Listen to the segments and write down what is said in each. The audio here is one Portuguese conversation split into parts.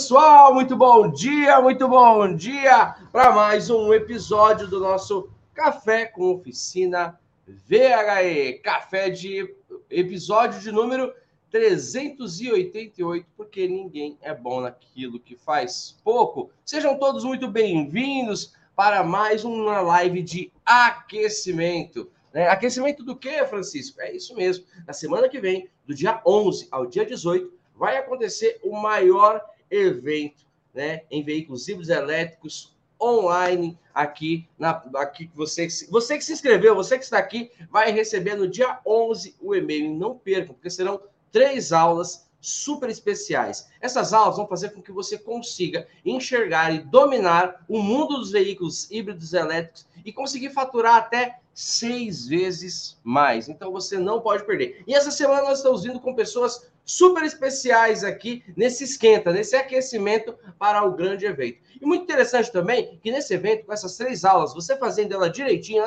Pessoal, muito bom dia, muito bom dia para mais um episódio do nosso Café com Oficina VHE. Café de episódio de número 388, porque ninguém é bom naquilo que faz pouco. Sejam todos muito bem-vindos para mais uma live de aquecimento. Né? Aquecimento do que, Francisco? É isso mesmo. Na semana que vem, do dia 11 ao dia 18, vai acontecer o maior evento né, em veículos híbridos elétricos online aqui na aqui você você que se inscreveu, você que está aqui vai receber no dia 11 o e-mail, não percam, porque serão três aulas super especiais. Essas aulas vão fazer com que você consiga enxergar e dominar o mundo dos veículos híbridos elétricos e conseguir faturar até seis vezes mais. Então você não pode perder. E essa semana nós estamos vindo com pessoas super especiais aqui nesse esquenta, nesse aquecimento para o grande evento. E muito interessante também que nesse evento, com essas três aulas, você fazendo ela direitinho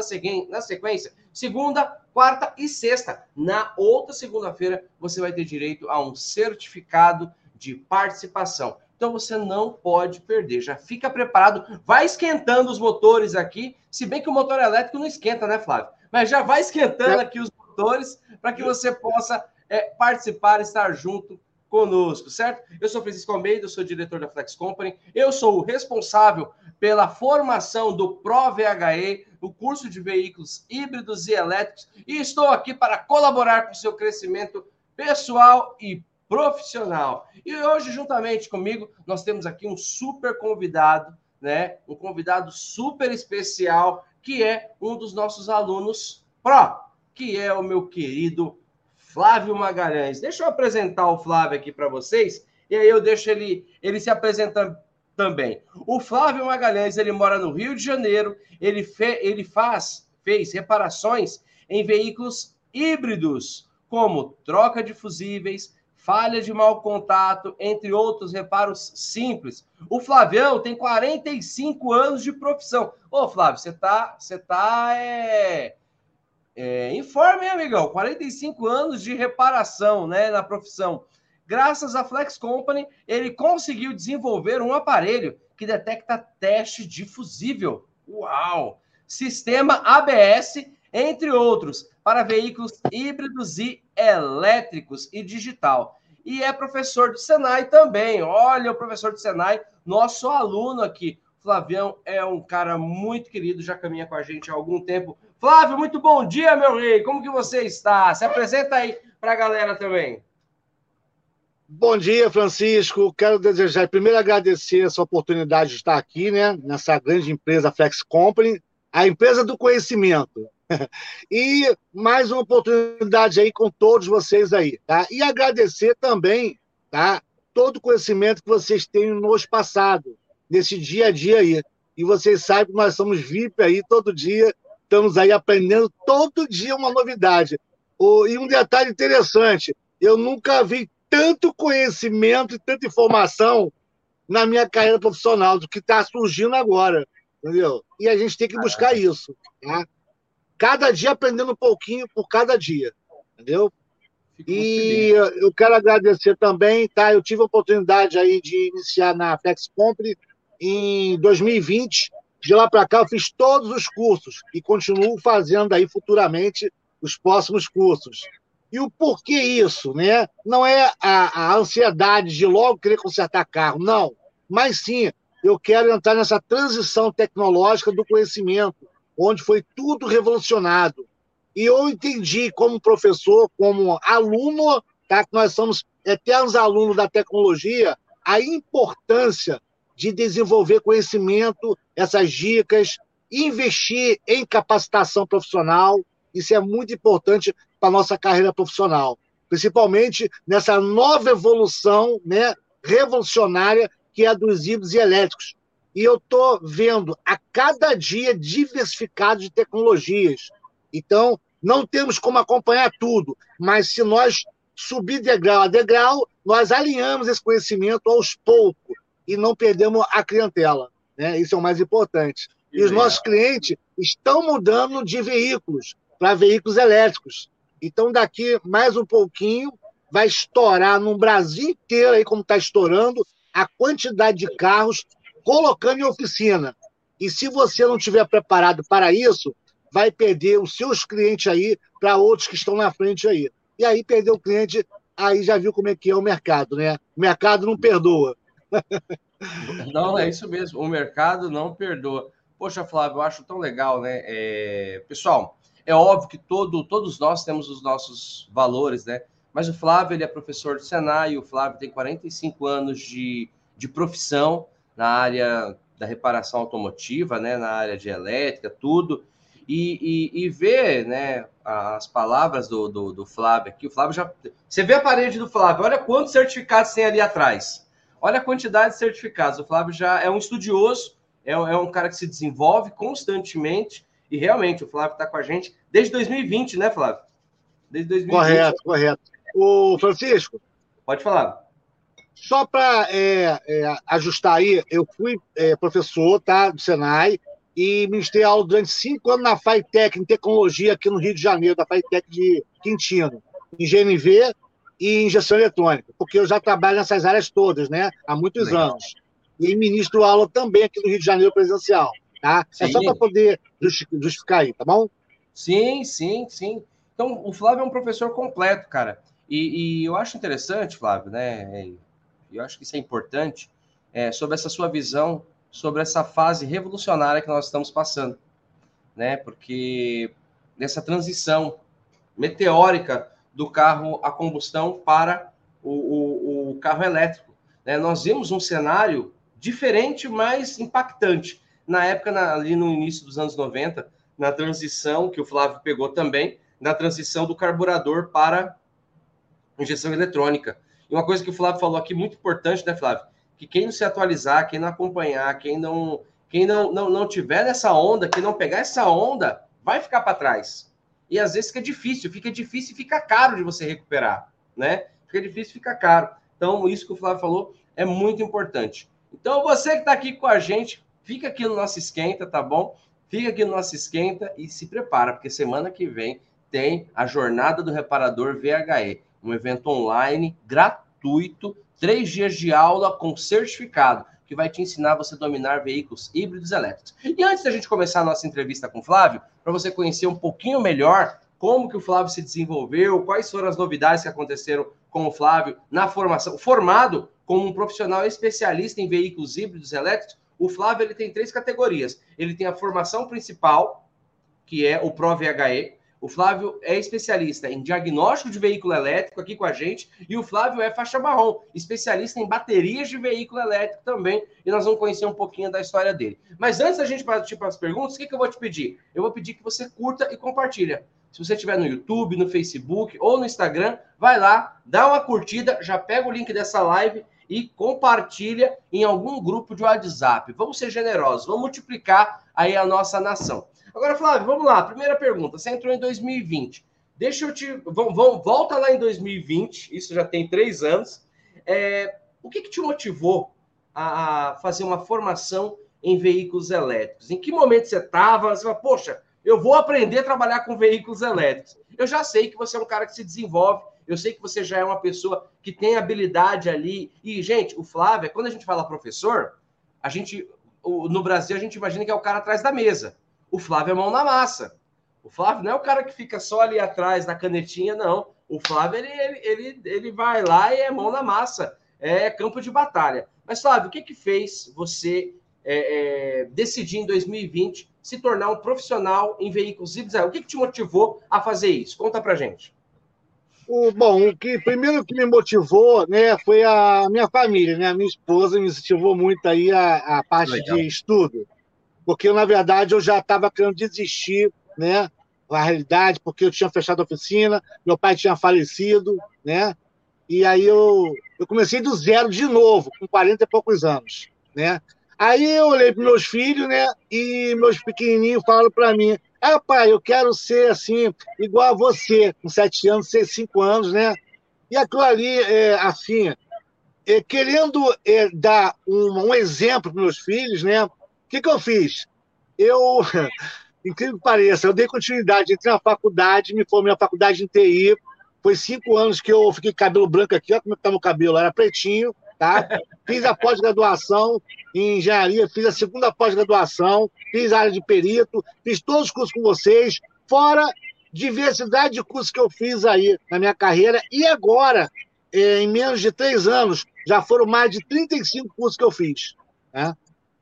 na sequência, segunda, quarta e sexta. Na outra segunda-feira, você vai ter direito a um certificado de participação. Então você não pode perder. Já fica preparado, vai esquentando os motores aqui, se bem que o motor elétrico não esquenta, né, Flávio? Mas já vai esquentando aqui os motores para que você possa é, participar, estar junto conosco, certo? Eu sou Francisco Almeida, sou diretor da Flex Company, eu sou o responsável pela formação do ProVHE, o curso de veículos híbridos e elétricos, e estou aqui para colaborar com o seu crescimento pessoal e profissional. E hoje, juntamente comigo, nós temos aqui um super convidado, né? Um convidado super especial, que é um dos nossos alunos Pro, que é o meu querido Flávio Magalhães. Deixa eu apresentar o Flávio aqui para vocês, e aí eu deixo ele, ele se apresentando também. O Flávio Magalhães, ele mora no Rio de Janeiro, ele, fe, ele faz, fez reparações em veículos híbridos, como troca de fusíveis, falha de mau contato, entre outros reparos simples. O Flavião tem 45 anos de profissão. Ô, Flávio, você tá, você tá é, é, informe, amigão? 45 anos de reparação né, na profissão. Graças à Flex Company, ele conseguiu desenvolver um aparelho que detecta teste de fusível. Uau! Sistema ABS, entre outros, para veículos híbridos e elétricos e digital. E é professor do Senai também. Olha, o professor do Senai, nosso aluno aqui. Flavião é um cara muito querido, já caminha com a gente há algum tempo. Flávio, muito bom dia, meu rei. Como que você está? Se apresenta aí para a galera também. Bom dia, Francisco. Quero desejar, primeiro, agradecer essa oportunidade de estar aqui, né, nessa grande empresa Flex Company, a empresa do conhecimento. E mais uma oportunidade aí com todos vocês aí, tá? E agradecer também, tá? Todo o conhecimento que vocês têm nos passado, nesse dia a dia aí. E vocês sabem que nós somos VIP aí todo dia estamos aí aprendendo todo dia uma novidade. e um detalhe interessante, eu nunca vi tanto conhecimento e tanta informação na minha carreira profissional do que está surgindo agora, entendeu? E a gente tem que buscar isso, tá? Cada dia aprendendo um pouquinho por cada dia, entendeu? E eu quero agradecer também, tá? Eu tive a oportunidade aí de iniciar na Flex Compre em 2020, de lá para cá, eu fiz todos os cursos e continuo fazendo aí futuramente os próximos cursos. E o porquê isso, né? Não é a, a ansiedade de logo querer consertar carro, não. Mas sim, eu quero entrar nessa transição tecnológica do conhecimento, onde foi tudo revolucionado. E eu entendi, como professor, como aluno, tá? que nós somos eternos alunos da tecnologia, a importância de desenvolver conhecimento, essas dicas, investir em capacitação profissional. Isso é muito importante para a nossa carreira profissional, principalmente nessa nova evolução né, revolucionária que é a dos híbridos e elétricos. E eu estou vendo a cada dia diversificado de tecnologias. Então, não temos como acompanhar tudo, mas se nós subir degrau a degrau, nós alinhamos esse conhecimento aos poucos e não perdemos a clientela. Né? Isso é o mais importante. E os nossos clientes estão mudando de veículos para veículos elétricos. Então, daqui mais um pouquinho, vai estourar no Brasil inteiro, aí como está estourando, a quantidade de carros colocando em oficina. E se você não estiver preparado para isso, vai perder os seus clientes aí para outros que estão na frente aí. E aí perder o cliente, aí já viu como é que é o mercado, né? O mercado não perdoa. Não, é isso mesmo. O mercado não perdoa. Poxa, Flávio, eu acho tão legal, né? É... Pessoal, é óbvio que todo, todos nós temos os nossos valores, né? Mas o Flávio, ele é professor de Senai, o Flávio tem 45 anos de, de profissão na área da reparação automotiva, né? Na área de elétrica, tudo. E, e, e ver, né, as palavras do, do, do Flávio aqui. O Flávio já. Você vê a parede do Flávio, olha quantos certificados tem ali atrás. Olha a quantidade de certificados. O Flávio já é um estudioso, é, é um cara que se desenvolve constantemente. E realmente, o Flávio está com a gente desde 2020, né, Flávio? Desde 2020. Correto, correto. O Francisco. Pode falar. Só para é, é, ajustar aí, eu fui é, professor tá, do Senai e ministrei aula durante cinco anos na FAITEC, em tecnologia, aqui no Rio de Janeiro, da FAITEC de Quintino, em GNV e gestão eletrônica, porque eu já trabalho nessas áreas todas, né? Há muitos Legal. anos. E ministro aula também aqui no Rio de Janeiro presencial, tá? Sim. É só para poder justificar aí, tá bom? Sim, sim, sim. Então, o Flávio é um professor completo, cara. E, e eu acho interessante, Flávio, né? Eu acho que isso é importante, é, sobre essa sua visão, sobre essa fase revolucionária que nós estamos passando, né? Porque nessa transição meteórica do carro a combustão para o, o, o carro elétrico. Né? Nós vimos um cenário diferente, mas impactante. Na época, na, ali no início dos anos 90, na transição, que o Flávio pegou também, na transição do carburador para injeção eletrônica. E uma coisa que o Flávio falou aqui, muito importante, né, Flávio? Que quem não se atualizar, quem não acompanhar, quem não, quem não, não, não tiver nessa onda, quem não pegar essa onda, vai ficar para trás e às vezes fica difícil, fica difícil e fica caro de você recuperar, né? Fica difícil e fica caro. Então, isso que o Flávio falou é muito importante. Então, você que está aqui com a gente, fica aqui no nosso esquenta, tá bom? Fica aqui no nosso esquenta e se prepara, porque semana que vem tem a Jornada do Reparador VHE, um evento online gratuito, três dias de aula com certificado que vai te ensinar você a dominar veículos híbridos elétricos. E antes da gente começar a nossa entrevista com o Flávio, para você conhecer um pouquinho melhor como que o Flávio se desenvolveu, quais foram as novidades que aconteceram com o Flávio na formação, formado como um profissional especialista em veículos híbridos elétricos, o Flávio ele tem três categorias. Ele tem a formação principal, que é o Pro VHE, o Flávio é especialista em diagnóstico de veículo elétrico aqui com a gente e o Flávio é faixa marrom, especialista em baterias de veículo elétrico também. E nós vamos conhecer um pouquinho da história dele. Mas antes da gente partir para as perguntas, o que, que eu vou te pedir? Eu vou pedir que você curta e compartilha. Se você estiver no YouTube, no Facebook ou no Instagram, vai lá, dá uma curtida, já pega o link dessa live e compartilha em algum grupo de WhatsApp. Vamos ser generosos, vamos multiplicar aí a nossa nação. Agora, Flávio, vamos lá. Primeira pergunta. Você entrou em 2020. Deixa eu te. Vamos, vamos, volta lá em 2020, isso já tem três anos. É, o que, que te motivou a fazer uma formação em veículos elétricos? Em que momento você estava? Você falou, poxa, eu vou aprender a trabalhar com veículos elétricos. Eu já sei que você é um cara que se desenvolve, eu sei que você já é uma pessoa que tem habilidade ali. E, gente, o Flávio, quando a gente fala professor, a gente, no Brasil, a gente imagina que é o cara atrás da mesa. O Flávio é mão na massa. O Flávio não é o cara que fica só ali atrás da canetinha, não. O Flávio, ele, ele, ele, ele vai lá e é mão na massa. É campo de batalha. Mas, Flávio, o que que fez você é, é, decidir em 2020 se tornar um profissional em veículos híbridos? O que, que te motivou a fazer isso? Conta pra gente. O, bom, o que primeiro que me motivou, né, foi a minha família, né? A minha esposa me incentivou muito aí a, a parte Legal. de estudo porque na verdade eu já estava querendo desistir, né? A realidade, porque eu tinha fechado a oficina, meu pai tinha falecido, né? E aí eu, eu comecei do zero de novo, com 40 e poucos anos, né? Aí eu olhei para meus filhos, né? E meus pequenininhos falaram para mim: Ah, pai, eu quero ser assim, igual a você, com sete anos, seis, cinco anos, né? E aquilo ali, é, assim, é, querendo é, dar um, um exemplo para meus filhos, né? Que, que eu fiz? Eu, incrível que pareça, eu dei continuidade, entrei na faculdade, me formei na faculdade em TI. Foi cinco anos que eu fiquei com cabelo branco aqui, olha como é está meu cabelo, era pretinho, tá? Fiz a pós-graduação em engenharia, fiz a segunda pós-graduação, fiz área de perito, fiz todos os cursos com vocês, fora diversidade de cursos que eu fiz aí na minha carreira, e agora, é, em menos de três anos, já foram mais de 35 cursos que eu fiz. Né?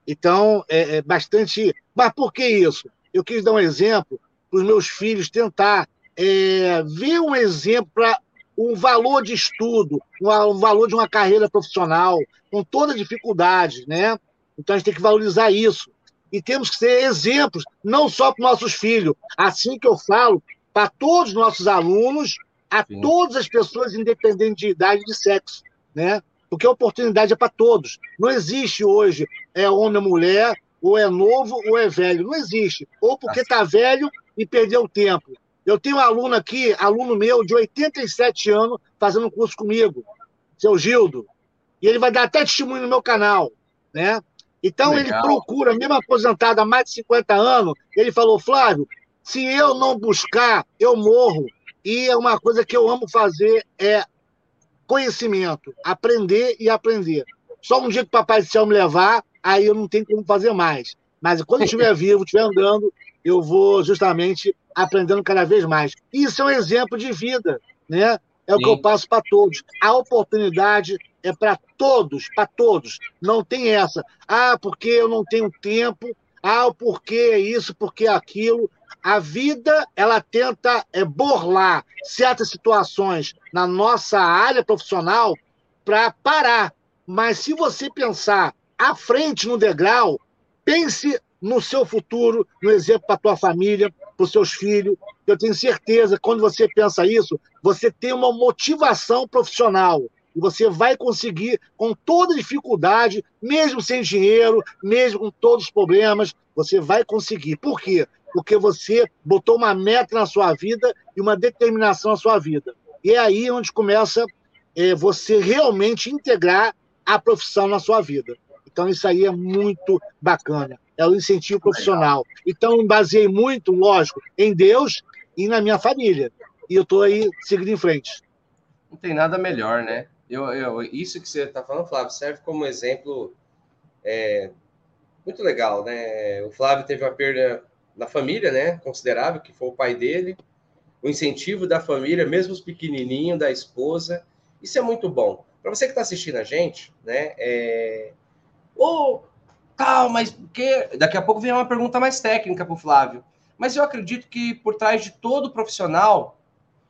Então, é, é bastante. Mas por que isso? Eu quis dar um exemplo para os meus filhos tentar é, ver um exemplo para um valor de estudo, um valor de uma carreira profissional, com toda dificuldade, né? Então a gente tem que valorizar isso. E temos que ser exemplos, não só para nossos filhos, assim que eu falo, para todos os nossos alunos, a Sim. todas as pessoas, independente de idade e de sexo, né? Porque a oportunidade é para todos. Não existe hoje é homem ou mulher, ou é novo ou é velho. Não existe. Ou porque está velho e perdeu tempo. Eu tenho um aluno aqui, aluno meu, de 87 anos, fazendo um curso comigo, seu Gildo. E ele vai dar até testemunho no meu canal, né? Então Legal. ele procura, mesmo aposentado há mais de 50 anos, ele falou, Flávio, se eu não buscar, eu morro. E é uma coisa que eu amo fazer é conhecimento, aprender e aprender. Só um dia que o Papai do Céu me levar, aí eu não tenho como fazer mais. Mas quando estiver vivo, estiver andando, eu vou justamente aprendendo cada vez mais. Isso é um exemplo de vida, né? É o Sim. que eu passo para todos. A oportunidade é para todos, para todos. Não tem essa. Ah, porque eu não tenho tempo. Ah, o porquê é isso, porquê é aquilo. A vida, ela tenta é, borlar certas situações na nossa área profissional para parar. Mas se você pensar à frente no degrau, pense no seu futuro, no exemplo para a tua família, para os seus filhos. Eu tenho certeza, quando você pensa isso, você tem uma motivação profissional. E você vai conseguir, com toda dificuldade, mesmo sem dinheiro, mesmo com todos os problemas, você vai conseguir. Por quê? Porque você botou uma meta na sua vida e uma determinação na sua vida. E é aí onde começa é, você realmente integrar a profissão na sua vida. Então, isso aí é muito bacana é o incentivo profissional. Então, baseei muito, lógico, em Deus e na minha família. E eu estou aí seguindo em frente. Não tem nada melhor, né? Eu, eu isso que você está falando, Flávio, serve como exemplo é, muito legal, né? O Flávio teve uma perda na família, né? Considerável, que foi o pai dele. O incentivo da família, mesmo os pequenininhos, da esposa. Isso é muito bom. Para você que está assistindo a gente, né? É... Ou tal, mas porque daqui a pouco vem uma pergunta mais técnica para o Flávio. Mas eu acredito que por trás de todo profissional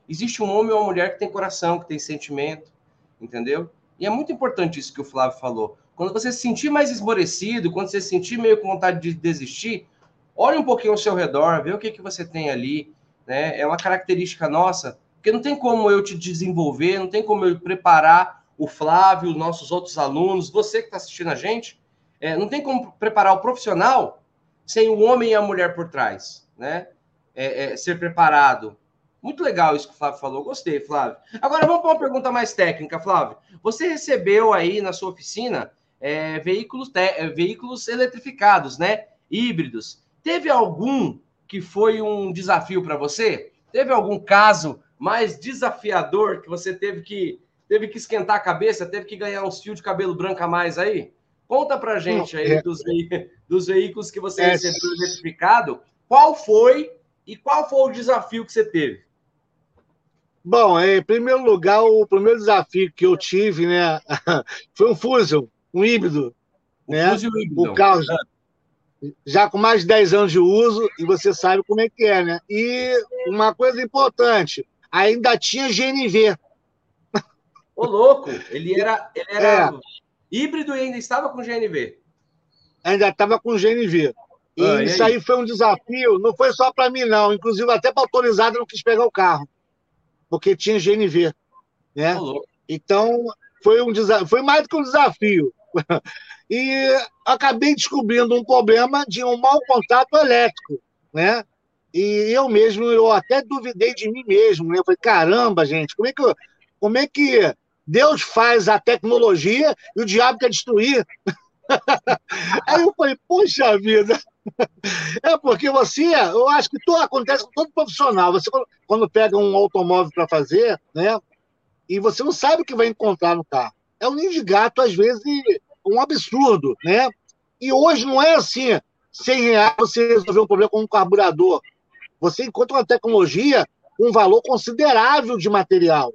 existe um homem ou uma mulher que tem coração, que tem sentimento, entendeu? E é muito importante isso que o Flávio falou. Quando você se sentir mais esmorecido, quando você se sentir meio com vontade de desistir, olhe um pouquinho ao seu redor, vê o que, que você tem ali. Né? É uma característica nossa, porque não tem como eu te desenvolver, não tem como eu preparar o Flávio, os nossos outros alunos, você que está assistindo a gente, é, não tem como preparar o profissional sem o homem e a mulher por trás, né? É, é, ser preparado. Muito legal isso que o Flávio falou. Gostei, Flávio. Agora vamos para uma pergunta mais técnica, Flávio. Você recebeu aí na sua oficina é, veículos, é, veículos eletrificados, né? Híbridos. Teve algum que foi um desafio para você? Teve algum caso mais desafiador que você teve que teve que esquentar a cabeça, teve que ganhar uns fios de cabelo branco a mais aí? Conta para gente aí é. dos, dos, veículos que você é. recebeu identificado, qual foi e qual foi o desafio que você teve? Bom, em primeiro lugar, o primeiro desafio que eu tive, né, foi um Fusion, um híbrido, um né? Fusion híbrido. O carro já, com mais de 10 anos de uso, e você sabe como é que é, né? E uma coisa importante, ainda tinha GNV. Ô, louco! Ele era, ele era é híbrido e ainda estava com GNV. Ainda estava com GNV. E ah, isso aí? aí? foi um desafio, não foi só para mim, não. Inclusive, até para autorizado não quis pegar o carro, porque tinha GNV. Né? então, foi, um desafio, foi mais do que um desafio. E acabei descobrindo um problema de um mau contato elétrico. Né? E eu mesmo, eu até duvidei de mim mesmo. Né? Eu falei, caramba, gente, como é que, como é que Deus faz a tecnologia e o diabo quer destruir. Aí eu falei, poxa vida. É porque você, eu acho que tudo acontece com todo profissional. Você, quando pega um automóvel para fazer, né? E você não sabe o que vai encontrar no carro. É um ninho de gato, às vezes, um absurdo, né? E hoje não é assim, 100 reais você resolver um problema com um carburador. Você encontra uma tecnologia com um valor considerável de material.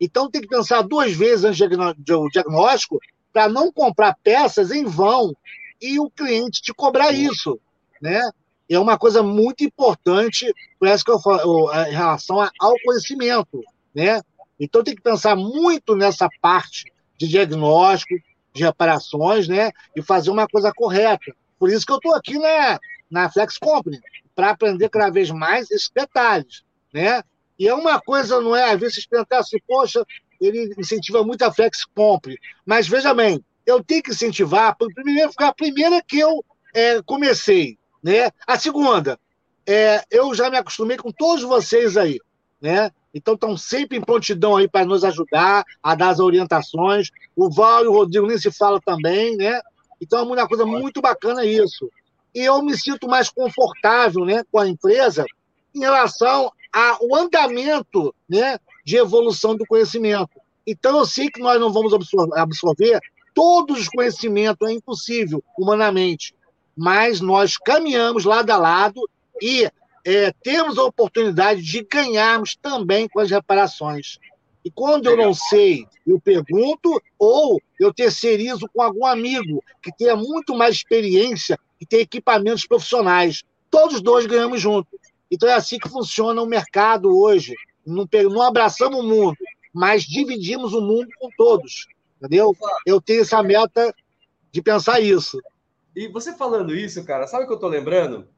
Então tem que pensar duas vezes antes do diagnóstico para não comprar peças em vão e o cliente te cobrar isso, né? É uma coisa muito importante, parece que eu falo, em relação ao conhecimento, né? Então tem que pensar muito nessa parte de diagnóstico, de reparações, né? E fazer uma coisa correta. Por isso que eu estou aqui na, na Flex Company, para aprender cada vez mais esses detalhes, né? E é uma coisa, não é? Às vezes vocês pensam assim, poxa, ele incentiva muito a Flex Company. Mas veja bem, eu tenho que incentivar, primeiro, a primeira que eu é, comecei, né? A segunda, é, eu já me acostumei com todos vocês aí, né? Então estão sempre em prontidão aí para nos ajudar a dar as orientações. O Val e o Rodrigo nem se fala também, né? Então é uma coisa muito bacana isso. E eu me sinto mais confortável né, com a empresa em relação ao andamento né, de evolução do conhecimento. Então eu sei que nós não vamos absorver todos os conhecimentos, é impossível humanamente, mas nós caminhamos lado a lado e é, temos a oportunidade de ganharmos também com as reparações. E quando eu não sei, eu pergunto, ou eu terceirizo com algum amigo que tenha muito mais experiência e tem equipamentos profissionais. Todos dois ganhamos juntos. Então é assim que funciona o mercado hoje. Não, não abraçamos o mundo, mas dividimos o mundo com todos. Entendeu? Eu tenho essa meta de pensar isso. E você falando isso, cara, sabe o que eu tô lembrando?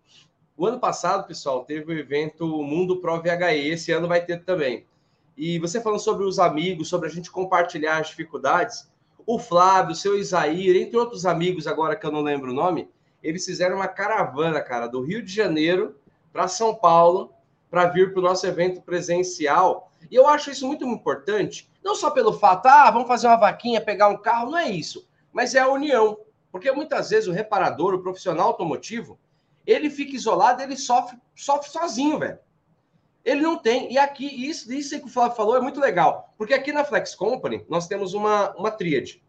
O ano passado, pessoal, teve o evento Mundo Pro VHE, esse ano vai ter também. E você falando sobre os amigos, sobre a gente compartilhar as dificuldades, o Flávio, o seu Isaír, entre outros amigos agora que eu não lembro o nome, eles fizeram uma caravana, cara, do Rio de Janeiro para São Paulo para vir para o nosso evento presencial. E eu acho isso muito importante, não só pelo fato, ah, vamos fazer uma vaquinha, pegar um carro, não é isso, mas é a união. Porque muitas vezes o reparador, o profissional automotivo, ele fica isolado, ele sofre, sofre sozinho, velho. Ele não tem. E aqui, isso, isso que o Flávio falou é muito legal. Porque aqui na Flex Company, nós temos uma, uma tríade.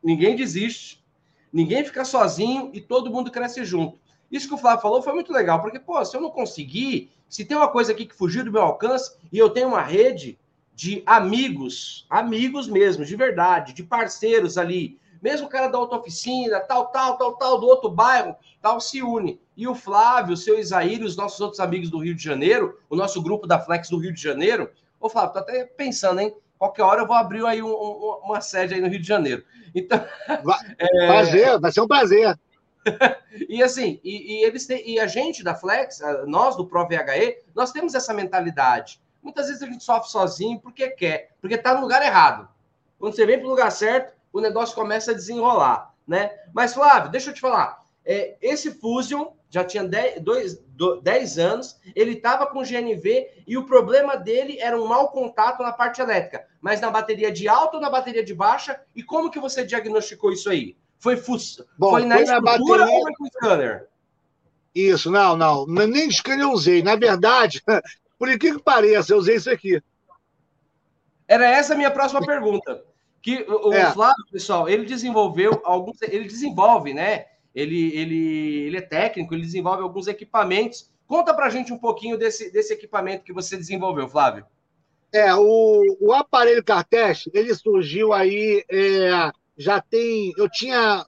Ninguém desiste, ninguém fica sozinho e todo mundo cresce junto. Isso que o Flávio falou foi muito legal, porque, pô, se eu não conseguir, se tem uma coisa aqui que fugiu do meu alcance e eu tenho uma rede de amigos, amigos mesmo, de verdade, de parceiros ali, mesmo o cara da outra oficina, tal, tal, tal, tal, do outro bairro, tal, se une. E o Flávio, o seu Isaíra e os nossos outros amigos do Rio de Janeiro, o nosso grupo da Flex do Rio de Janeiro. Ô, Flávio, tô até pensando, hein? Qualquer hora eu vou abrir aí um, um, uma sede aí no Rio de Janeiro. Então. é... Prazer, vai ser um prazer. e assim, e, e, eles têm, e a gente da Flex, nós do Pro VHE, nós temos essa mentalidade. Muitas vezes a gente sofre sozinho porque quer, porque está no lugar errado. Quando você vem para o lugar certo, o negócio começa a desenrolar, né? Mas, Flávio, deixa eu te falar. É, esse Fusion já tinha 10, dois, 10 anos, ele estava com GNV e o problema dele era um mau contato na parte elétrica, mas na bateria de alta ou na bateria de baixa? E como que você diagnosticou isso aí? Foi, fus... Bom, foi na foi estrutura bateria... ou foi com scanner? Isso, não, não, nem scanner eu usei. Na verdade, por que que pareça, eu usei isso aqui. Era essa a minha próxima pergunta. Que o, é. Flávio, pessoal, ele desenvolveu alguns, ele desenvolve, né? Ele, ele, ele é técnico, ele desenvolve alguns equipamentos. Conta para a gente um pouquinho desse, desse equipamento que você desenvolveu, Flávio. É, o, o aparelho Cartest, ele surgiu aí, é, já tem, eu tinha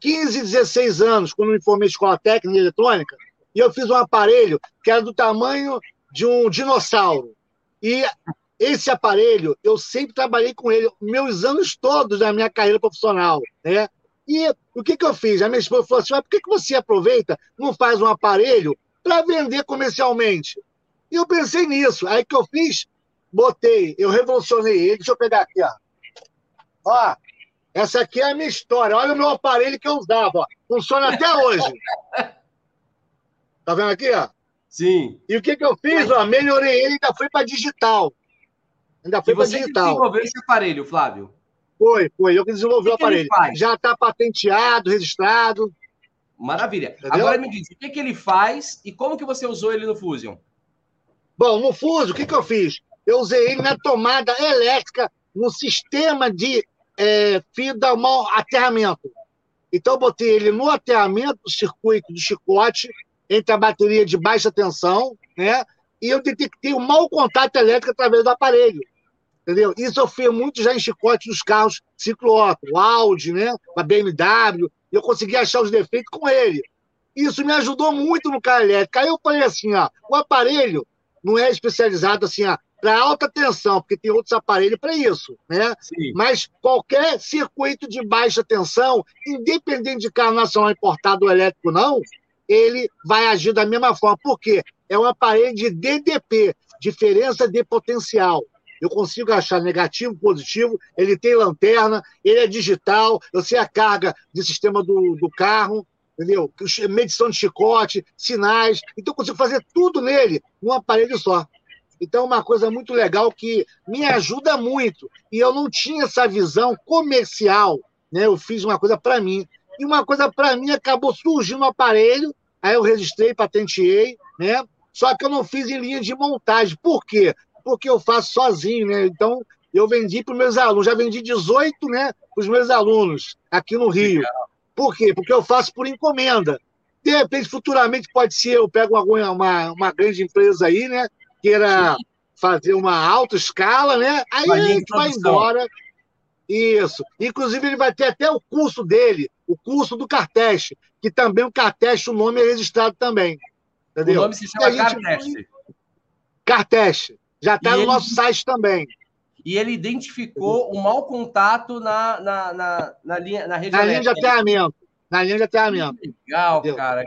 15, 16 anos, quando me formei em escola técnica em eletrônica, e eu fiz um aparelho que era do tamanho de um dinossauro. E esse aparelho, eu sempre trabalhei com ele, meus anos todos da minha carreira profissional, né? E o que, que eu fiz? A minha esposa falou assim: por que, que você aproveita, não faz um aparelho para vender comercialmente? E eu pensei nisso. Aí que eu fiz, botei, eu revolucionei ele. Deixa eu pegar aqui, ó. Ó, essa aqui é a minha história. Olha o meu aparelho que eu usava, ó. Funciona até hoje. Tá vendo aqui, ó? Sim. E o que, que eu fiz? Ó, melhorei ele e ainda foi para digital. Ainda foi para digital. Você desenvolveu esse aparelho, Flávio? Foi, foi. Eu que desenvolvi o, que o aparelho. Já está patenteado, registrado. Maravilha. Entendeu? Agora me diz, o que, que ele faz e como que você usou ele no Fusion? Bom, no Fusion, o que, que eu fiz? Eu usei ele na tomada elétrica, no sistema de é, fio da mão, aterramento. Então, eu botei ele no aterramento do circuito de chicote, entre a bateria de baixa tensão, né? E eu detectei o um mau contato elétrico através do aparelho. Entendeu? Isso eu fiz muito já em chicote dos carros ciclo-auto, o Audi, né? a BMW. Eu consegui achar os defeitos com ele. Isso me ajudou muito no carro elétrico. Aí eu falei assim, ó, o aparelho não é especializado assim, ó, para alta tensão, porque tem outros aparelhos para isso, né? Sim. Mas qualquer circuito de baixa tensão, independente de carro nacional importado ou elétrico não, ele vai agir da mesma forma. Por quê? É um aparelho de DDP, diferença de potencial. Eu consigo achar negativo, positivo, ele tem lanterna, ele é digital, eu sei a carga de sistema do, do carro, entendeu? Medição de chicote, sinais. Então, eu consigo fazer tudo nele, num aparelho só. Então, é uma coisa muito legal que me ajuda muito. E eu não tinha essa visão comercial, né? Eu fiz uma coisa para mim. E uma coisa para mim acabou surgindo no aparelho, aí eu registrei, patenteei, né? Só que eu não fiz em linha de montagem. Por quê? Porque eu faço sozinho, né? Então, eu vendi para os meus alunos. Já vendi 18, né? Para os meus alunos aqui no Rio. Legal. Por quê? Porque eu faço por encomenda. De repente, futuramente, pode ser, eu pego uma, uma, uma grande empresa aí, né? Queira Sim. fazer uma alta escala, né? Aí a gente vai embora. Isso. Inclusive, ele vai ter até o curso dele, o curso do Carteste, que também o Carteste, o nome é registrado também. Entendeu? O nome se chama gente... Carteste. Já está no ele... nosso site também e ele identificou o mau contato na, na, na, na linha na rede Na linha de aterramento. Na linha de aterramento. Legal, Entendeu? cara.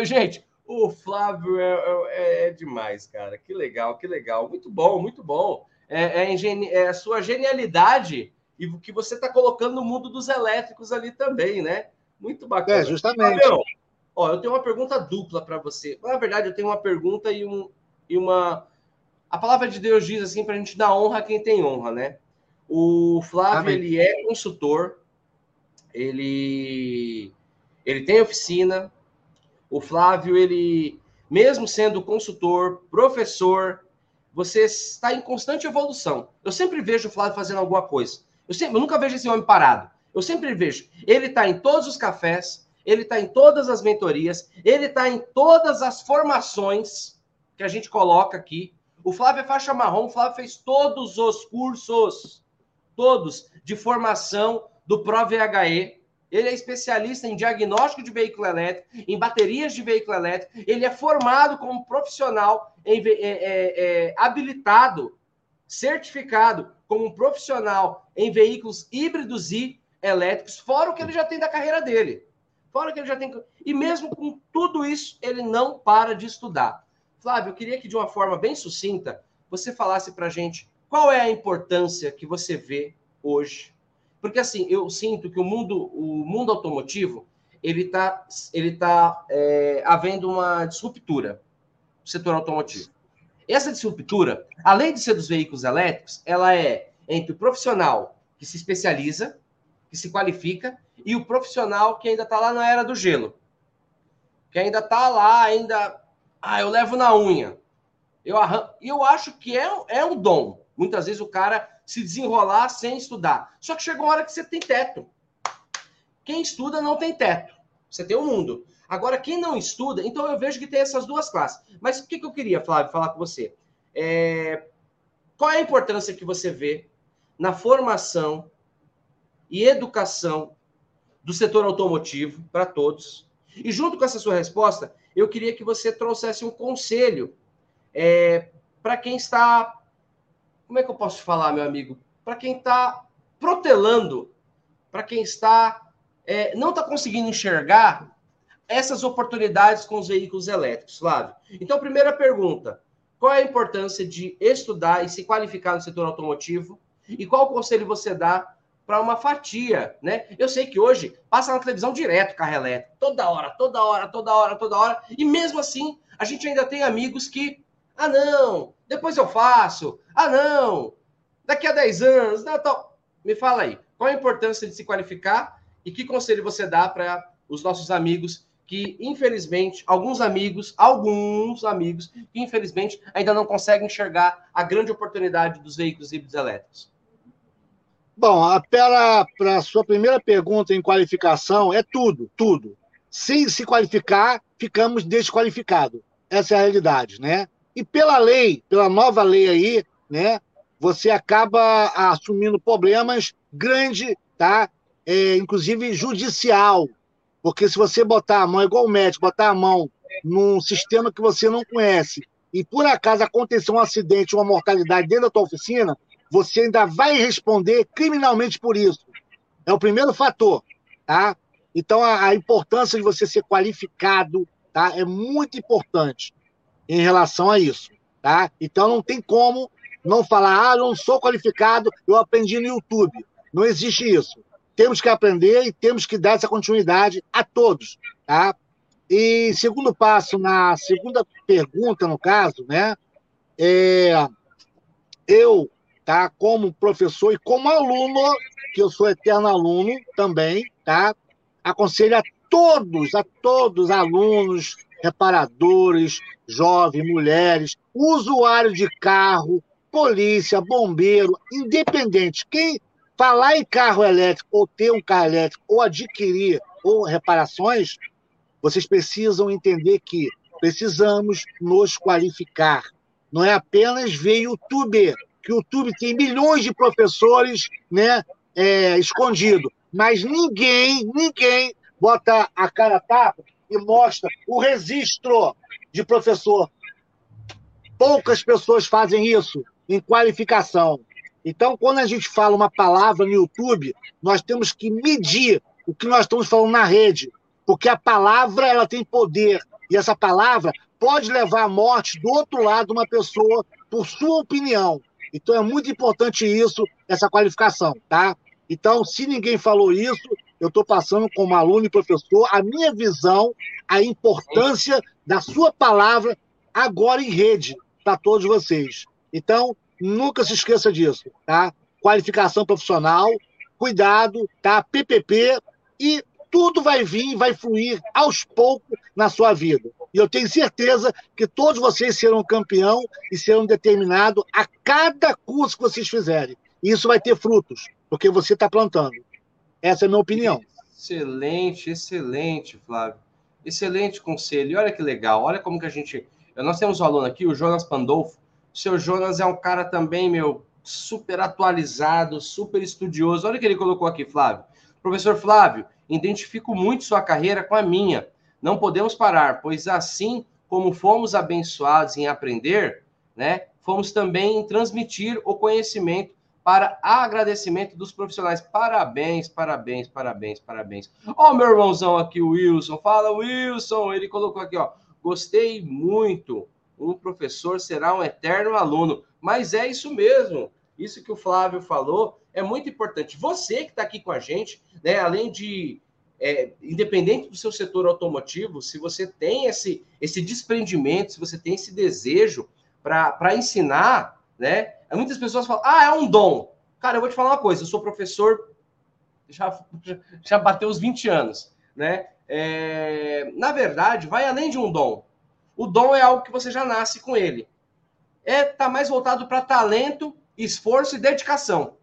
Gente, o Flávio é, é, é, demais, cara. Que legal, que legal. Muito bom, muito bom. É, é, é a sua genialidade e o que você está colocando no mundo dos elétricos ali também, né? Muito bacana. É, justamente. Flávio, ó, eu tenho uma pergunta dupla para você. Na verdade, eu tenho uma pergunta e, um, e uma a palavra de Deus diz assim para a gente dar honra a quem tem honra, né? O Flávio Amém. ele é consultor, ele ele tem oficina. O Flávio ele mesmo sendo consultor, professor, você está em constante evolução. Eu sempre vejo o Flávio fazendo alguma coisa. Eu, sempre, eu nunca vejo esse homem parado. Eu sempre vejo. Ele está em todos os cafés, ele está em todas as mentorias, ele está em todas as formações que a gente coloca aqui. O Flávio é faixa marrom, o Flávio fez todos os cursos, todos, de formação do ProVHE. Ele é especialista em diagnóstico de veículo elétrico, em baterias de veículo elétrico. Ele é formado como profissional, em, é, é, é, habilitado, certificado como profissional em veículos híbridos e elétricos, fora o que ele já tem da carreira dele. Fora o que ele já tem. E mesmo com tudo isso, ele não para de estudar. Flávio, eu queria que de uma forma bem sucinta você falasse para a gente qual é a importância que você vê hoje. Porque assim, eu sinto que o mundo, o mundo automotivo, ele está ele tá, é, havendo uma disruptura no setor automotivo. Essa disruptura, além de ser dos veículos elétricos, ela é entre o profissional que se especializa, que se qualifica, e o profissional que ainda está lá na era do gelo. Que ainda está lá, ainda ah, eu levo na unha. Eu arranco. E eu acho que é, é um dom. Muitas vezes o cara se desenrolar sem estudar. Só que chega uma hora que você tem teto. Quem estuda não tem teto. Você tem o um mundo. Agora, quem não estuda, então eu vejo que tem essas duas classes. Mas o que, que eu queria, Flávio, falar com você? É... Qual é a importância que você vê na formação e educação do setor automotivo para todos? E junto com essa sua resposta, eu queria que você trouxesse um conselho é, para quem está. Como é que eu posso falar, meu amigo? Para quem está protelando, para quem está é, não está conseguindo enxergar essas oportunidades com os veículos elétricos, Flávio. Então, primeira pergunta: qual é a importância de estudar e se qualificar no setor automotivo? E qual conselho você dá para uma fatia, né? Eu sei que hoje passa na televisão direto carro elétrico, toda hora, toda hora, toda hora, toda hora, e mesmo assim a gente ainda tem amigos que, ah não, depois eu faço, ah não, daqui a 10 anos, não, tal. Me fala aí, qual a importância de se qualificar e que conselho você dá para os nossos amigos que, infelizmente, alguns amigos, alguns amigos, que infelizmente ainda não conseguem enxergar a grande oportunidade dos veículos híbridos elétricos? Bom, para a sua primeira pergunta em qualificação, é tudo, tudo. Se se qualificar, ficamos desqualificados. Essa é a realidade, né? E pela lei, pela nova lei aí, né, você acaba assumindo problemas grandes, tá? É, inclusive judicial. Porque se você botar a mão, igual o médico, botar a mão num sistema que você não conhece, e por acaso acontecer um acidente, uma mortalidade dentro da tua oficina, você ainda vai responder criminalmente por isso. É o primeiro fator, tá? Então, a, a importância de você ser qualificado, tá? É muito importante em relação a isso, tá? Então, não tem como não falar, ah, não sou qualificado, eu aprendi no YouTube. Não existe isso. Temos que aprender e temos que dar essa continuidade a todos, tá? E segundo passo, na segunda pergunta, no caso, né? É, eu, tá, como professor e como aluno, que eu sou eterno aluno também, tá? Aconselho a todos, a todos, alunos, reparadores, jovens, mulheres, usuário de carro, polícia, bombeiro, independente. Quem falar em carro elétrico, ou ter um carro elétrico, ou adquirir, ou reparações, vocês precisam entender que precisamos nos qualificar. Não é apenas ver YouTube, que o YouTube tem milhões de professores né, é, escondido, mas ninguém, ninguém bota a cara tapa e mostra o registro de professor. Poucas pessoas fazem isso em qualificação. Então, quando a gente fala uma palavra no YouTube, nós temos que medir o que nós estamos falando na rede, porque a palavra ela tem poder e essa palavra pode levar à morte do outro lado uma pessoa por sua opinião. Então é muito importante isso, essa qualificação, tá? Então, se ninguém falou isso, eu estou passando como aluno e professor a minha visão, a importância da sua palavra agora em rede para todos vocês. Então, nunca se esqueça disso, tá? Qualificação profissional, cuidado, tá? PPP e tudo vai vir, vai fluir aos poucos na sua vida. E eu tenho certeza que todos vocês serão campeão e serão determinados a cada curso que vocês fizerem. E isso vai ter frutos, porque você está plantando. Essa é a minha opinião. Excelente, excelente, Flávio. Excelente conselho. E olha que legal, olha como que a gente. Nós temos um aluno aqui, o Jonas Pandolfo, o seu Jonas é um cara também, meu, super atualizado, super estudioso. Olha o que ele colocou aqui, Flávio. Professor Flávio, identifico muito sua carreira com a minha. Não podemos parar, pois assim como fomos abençoados em aprender, né, fomos também em transmitir o conhecimento para agradecimento dos profissionais. Parabéns, parabéns, parabéns, parabéns. Ó, oh, meu irmãozão aqui, o Wilson. Fala, Wilson. Ele colocou aqui, ó. Gostei muito um professor será um eterno aluno. Mas é isso mesmo. Isso que o Flávio falou é muito importante. Você que está aqui com a gente, né, além de é, independente do seu setor automotivo, se você tem esse, esse desprendimento, se você tem esse desejo para ensinar, né? Muitas pessoas falam, ah, é um dom. Cara, eu vou te falar uma coisa, eu sou professor, já, já bateu os 20 anos, né? É, na verdade, vai além de um dom. O dom é algo que você já nasce com ele. É tá mais voltado para talento, esforço e dedicação.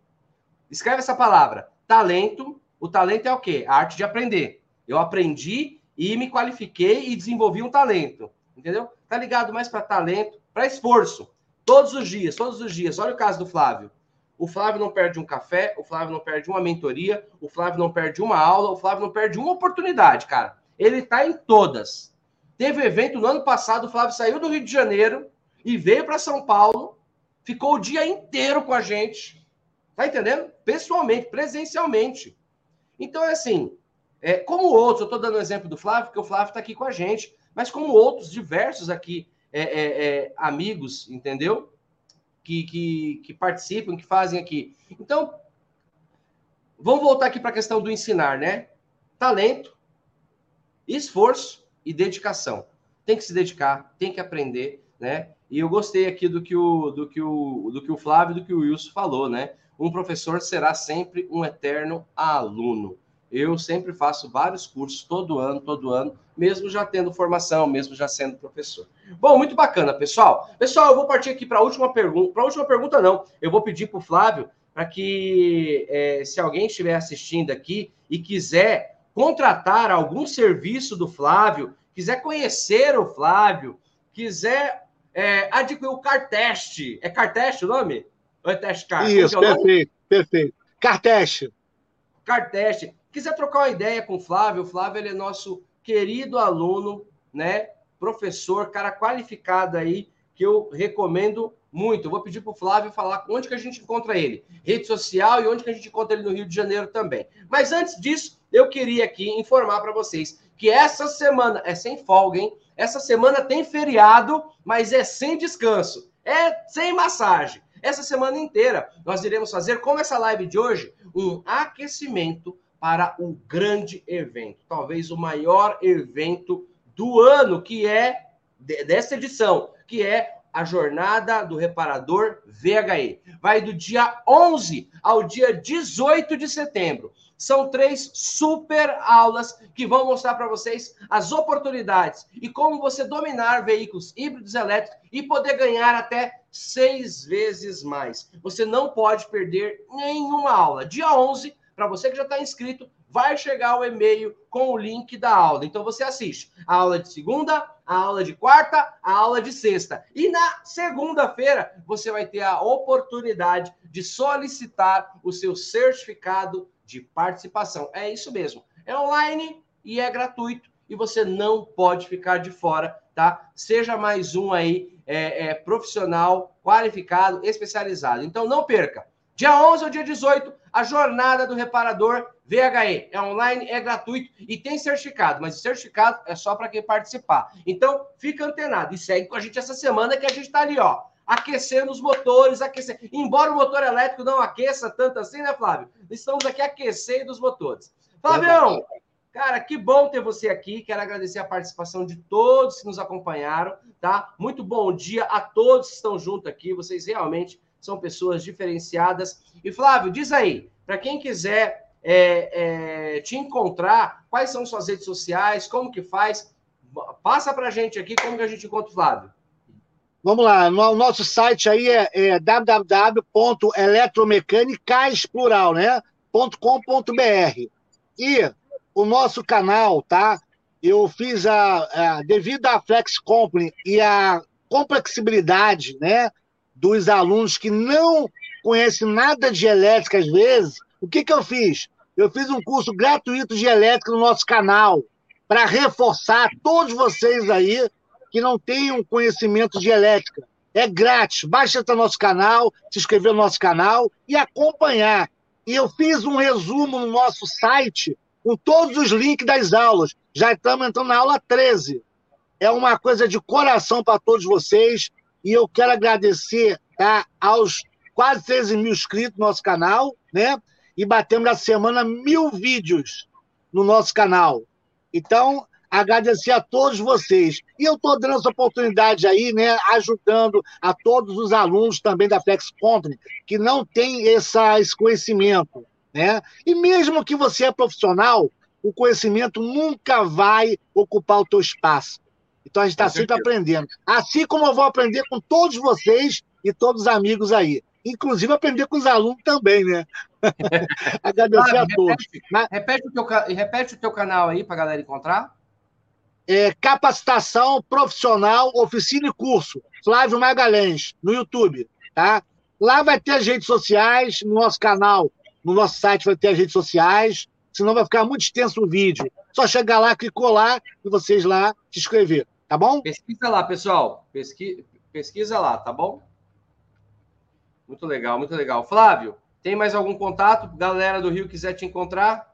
Escreve essa palavra. Talento. O talento é o quê? A arte de aprender. Eu aprendi e me qualifiquei e desenvolvi um talento. Entendeu? Tá ligado mais para talento, para esforço. Todos os dias, todos os dias. Olha o caso do Flávio. O Flávio não perde um café, o Flávio não perde uma mentoria, o Flávio não perde uma aula, o Flávio não perde uma oportunidade, cara. Ele tá em todas. Teve evento no ano passado, o Flávio saiu do Rio de Janeiro e veio para São Paulo, ficou o dia inteiro com a gente. Tá entendendo? Pessoalmente, presencialmente. Então, é assim, é, como outros, eu estou dando o exemplo do Flávio, porque o Flávio está aqui com a gente, mas como outros diversos aqui, é, é, é, amigos, entendeu? Que, que, que participam, que fazem aqui. Então, vamos voltar aqui para a questão do ensinar, né? Talento, esforço e dedicação. Tem que se dedicar, tem que aprender, né? E eu gostei aqui do que o do que o do que o Flávio, do que o Wilson falou, né? Um professor será sempre um eterno aluno. Eu sempre faço vários cursos todo ano, todo ano, mesmo já tendo formação, mesmo já sendo professor. Bom, muito bacana, pessoal. Pessoal, eu vou partir aqui para a última pergunta. Para a última pergunta, não. Eu vou pedir para o Flávio para que, é, se alguém estiver assistindo aqui e quiser contratar algum serviço do Flávio, quiser conhecer o Flávio, quiser é, adquirir o Carteste. É Carteste o nome? Ou é Teste Car? Isso, é perfeito, perfeito. Carteste. Carteste. Quiser trocar uma ideia com o Flávio, o Flávio ele é nosso querido aluno, né? Professor, cara qualificado aí, que eu recomendo muito. Eu vou pedir para o Flávio falar onde que a gente encontra ele. Rede social e onde que a gente encontra ele no Rio de Janeiro também. Mas antes disso, eu queria aqui informar para vocês que essa semana é sem folga, hein? Essa semana tem feriado, mas é sem descanso. É sem massagem. Essa semana inteira nós iremos fazer, como essa live de hoje, um aquecimento para o grande evento, talvez o maior evento do ano, que é dessa edição, que é a jornada do reparador VHE. Vai do dia 11 ao dia 18 de setembro. São três super aulas que vão mostrar para vocês as oportunidades e como você dominar veículos híbridos elétricos e poder ganhar até seis vezes mais. Você não pode perder nenhuma aula. Dia 11, para você que já está inscrito, vai chegar o e-mail com o link da aula. Então você assiste a aula de segunda, a aula de quarta, a aula de sexta. E na segunda-feira você vai ter a oportunidade de solicitar o seu certificado de participação. É isso mesmo. É online e é gratuito e você não pode ficar de fora, tá? Seja mais um aí é, é, profissional, qualificado, especializado. Então não perca. Dia 11 ao dia 18, a jornada do reparador VHE. É online, é gratuito e tem certificado, mas o certificado é só para quem participar. Então, fica antenado e segue com a gente essa semana que a gente está ali, ó, aquecendo os motores, aquecendo. Embora o motor elétrico não aqueça tanto assim, né, Flávio? Estamos aqui aquecendo os motores. Flavião, cara, que bom ter você aqui. Quero agradecer a participação de todos que nos acompanharam, tá? Muito bom dia a todos que estão junto aqui. Vocês realmente são pessoas diferenciadas. E Flávio, diz aí, para quem quiser é, é, te encontrar, quais são suas redes sociais, como que faz? Passa para a gente aqui como que a gente encontra o Flávio. Vamos lá, o nosso site aí é, é www.eletromecanicais, né? .com.br. E o nosso canal, tá? Eu fiz a, a devido à Flex Company e a complexibilidade, né? dos alunos que não conhecem nada de elétrica às vezes, o que, que eu fiz? Eu fiz um curso gratuito de elétrica no nosso canal, para reforçar todos vocês aí que não tenham conhecimento de elétrica. É grátis, basta entrar no nosso canal, se inscrever no nosso canal e acompanhar. E eu fiz um resumo no nosso site com todos os links das aulas. Já estamos entrando na aula 13. É uma coisa de coração para todos vocês. E eu quero agradecer tá, aos quase 13 mil inscritos no nosso canal, né? E batemos na semana mil vídeos no nosso canal. Então, agradecer a todos vocês. E eu estou dando essa oportunidade aí, né, ajudando a todos os alunos também da Flex Company, que não tem essa, esse conhecimento. Né? E mesmo que você é profissional, o conhecimento nunca vai ocupar o teu espaço. Então a gente está sempre aprendendo. Assim como eu vou aprender com todos vocês e todos os amigos aí. Inclusive aprender com os alunos também, né? Agradecer a todos. Repete, repete, o teu, repete o teu canal aí para a galera encontrar. É, capacitação profissional, oficina e curso. Flávio Magalhães, no YouTube. Tá? Lá vai ter as redes sociais, no nosso canal, no nosso site vai ter as redes sociais, senão vai ficar muito extenso o vídeo. Só chegar lá, clicou lá e vocês lá se inscrever. Tá bom? Pesquisa lá, pessoal. Pesqui... Pesquisa lá, tá bom? Muito legal, muito legal. Flávio, tem mais algum contato? Galera do Rio quiser te encontrar?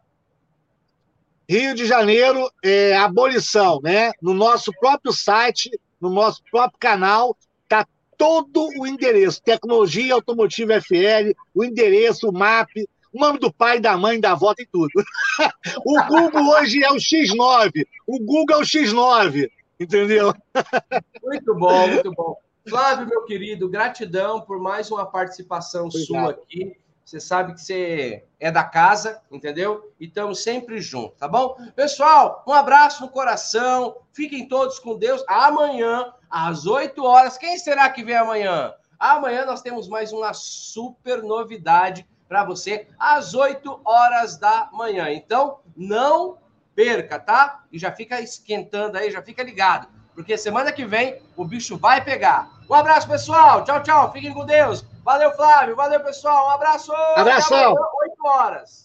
Rio de Janeiro, é, abolição, né? No nosso próprio site, no nosso próprio canal, tá todo o endereço, tecnologia automotiva FL, o endereço, o MAP, o nome do pai, da mãe, da avó, tem tudo. o Google hoje é o X9, o Google é o X9. Entendeu? Muito bom, muito bom. Flávio, meu querido, gratidão por mais uma participação Obrigado. sua aqui. Você sabe que você é da casa, entendeu? E estamos sempre juntos, tá bom? Pessoal, um abraço no coração. Fiquem todos com Deus. Amanhã, às 8 horas. Quem será que vem amanhã? Amanhã nós temos mais uma super novidade para você às 8 horas da manhã. Então, não perca, tá? E já fica esquentando aí, já fica ligado, porque semana que vem o bicho vai pegar. Um abraço, pessoal. Tchau, tchau. Fiquem com Deus. Valeu, Flávio. Valeu, pessoal. Um abraço. Abração. 8 horas.